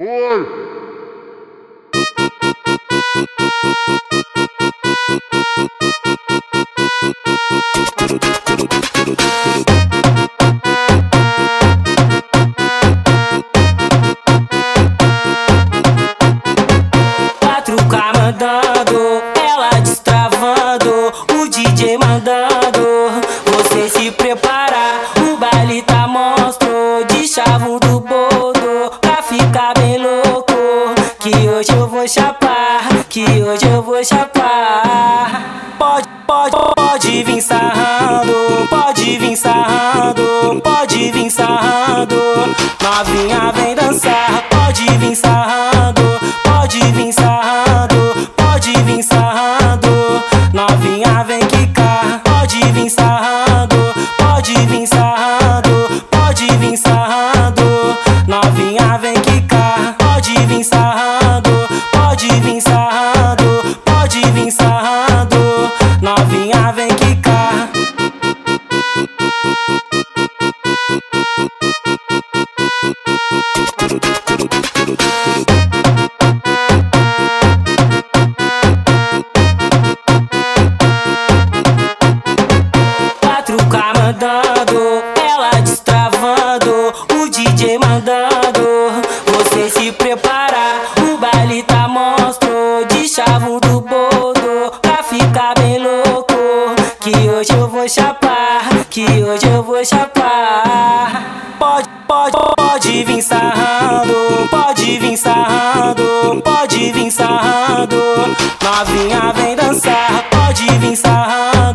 Oi! Quatro K mandando, ela destravando, o DJ mandando. Você se prepara, o baile tá monstro, de chavo do bordo, Que hoje eu vou chapar, que hoje eu vou chapar. Pode, pode, pode vir sarrando, pode vir sarrando, pode vir sarrando. Novinha Novinha vem quicar. Quatro K mandando, ela destravando, o DJ mandando. Você se prepara, o baile tá monstro, de chavo Que hoje eu vou chapar, que hoje eu vou chapar. Pode, pode, pode vir sarrando, pode vir sarrando, pode vir sarrando. Novinha vem dançar, pode vir sarrando.